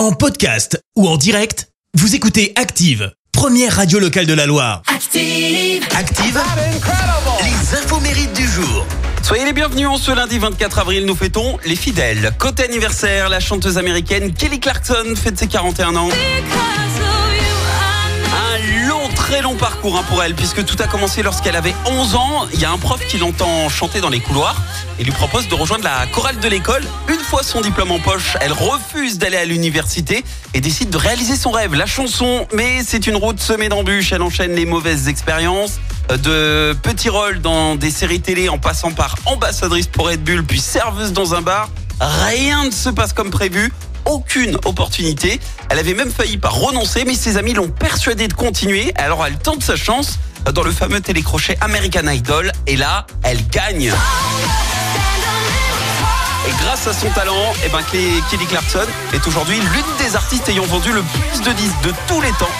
En podcast ou en direct, vous écoutez Active, première radio locale de la Loire. Active. Active, les infos mérites du jour. Soyez les bienvenus en ce lundi 24 avril, nous fêtons les fidèles. Côté anniversaire, la chanteuse américaine Kelly Clarkson fête ses 41 ans. Parcours hein, pour elle, puisque tout a commencé lorsqu'elle avait 11 ans. Il y a un prof qui l'entend chanter dans les couloirs et lui propose de rejoindre la chorale de l'école. Une fois son diplôme en poche, elle refuse d'aller à l'université et décide de réaliser son rêve, la chanson. Mais c'est une route semée d'embûches, elle enchaîne les mauvaises expériences de petits rôles dans des séries télé en passant par ambassadrice pour Red Bull puis serveuse dans un bar. Rien ne se passe comme prévu. Aucune opportunité. Elle avait même failli par renoncer, mais ses amis l'ont persuadée de continuer. Alors elle tente sa chance dans le fameux télécrochet American Idol. Et là, elle gagne. Et grâce à son talent, eh ben, Kelly Clarkson est aujourd'hui l'une des artistes ayant vendu le plus de disques de tous les temps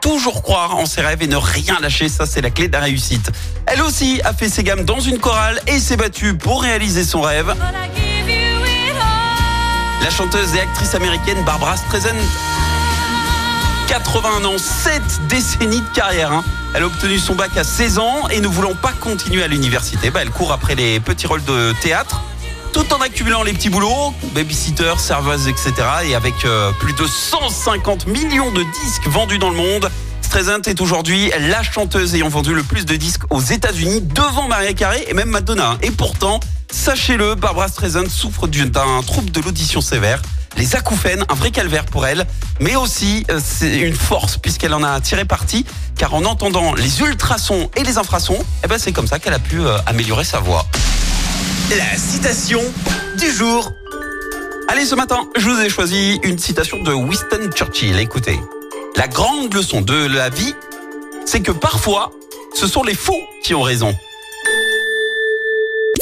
toujours croire en ses rêves et ne rien lâcher, ça c'est la clé de la réussite. Elle aussi a fait ses gammes dans une chorale et s'est battue pour réaliser son rêve. Chanteuse et actrice américaine Barbara Streisand 81 ans, 7 décennies de carrière. hein. Elle a obtenu son bac à 16 ans et ne voulant pas continuer à l'université, bah, elle court après les petits rôles de théâtre tout en accumulant les petits boulots, babysitter, serveuse, etc. Et avec euh, plus de 150 millions de disques vendus dans le monde, Streisand est aujourd'hui la chanteuse ayant vendu le plus de disques aux États-Unis devant Maria Carey et même Madonna. Et pourtant, sachez-le, Barbara Streisand souffre d'un trouble de l'audition sévère. Les acouphènes, un vrai calvaire pour elle, mais aussi euh, c'est une force puisqu'elle en a tiré parti, car en entendant les ultrasons et les infrasons, eh ben c'est comme ça qu'elle a pu euh, améliorer sa voix. La citation du jour. Allez, ce matin, je vous ai choisi une citation de Winston Churchill. Écoutez, la grande leçon de la vie, c'est que parfois, ce sont les faux qui ont raison.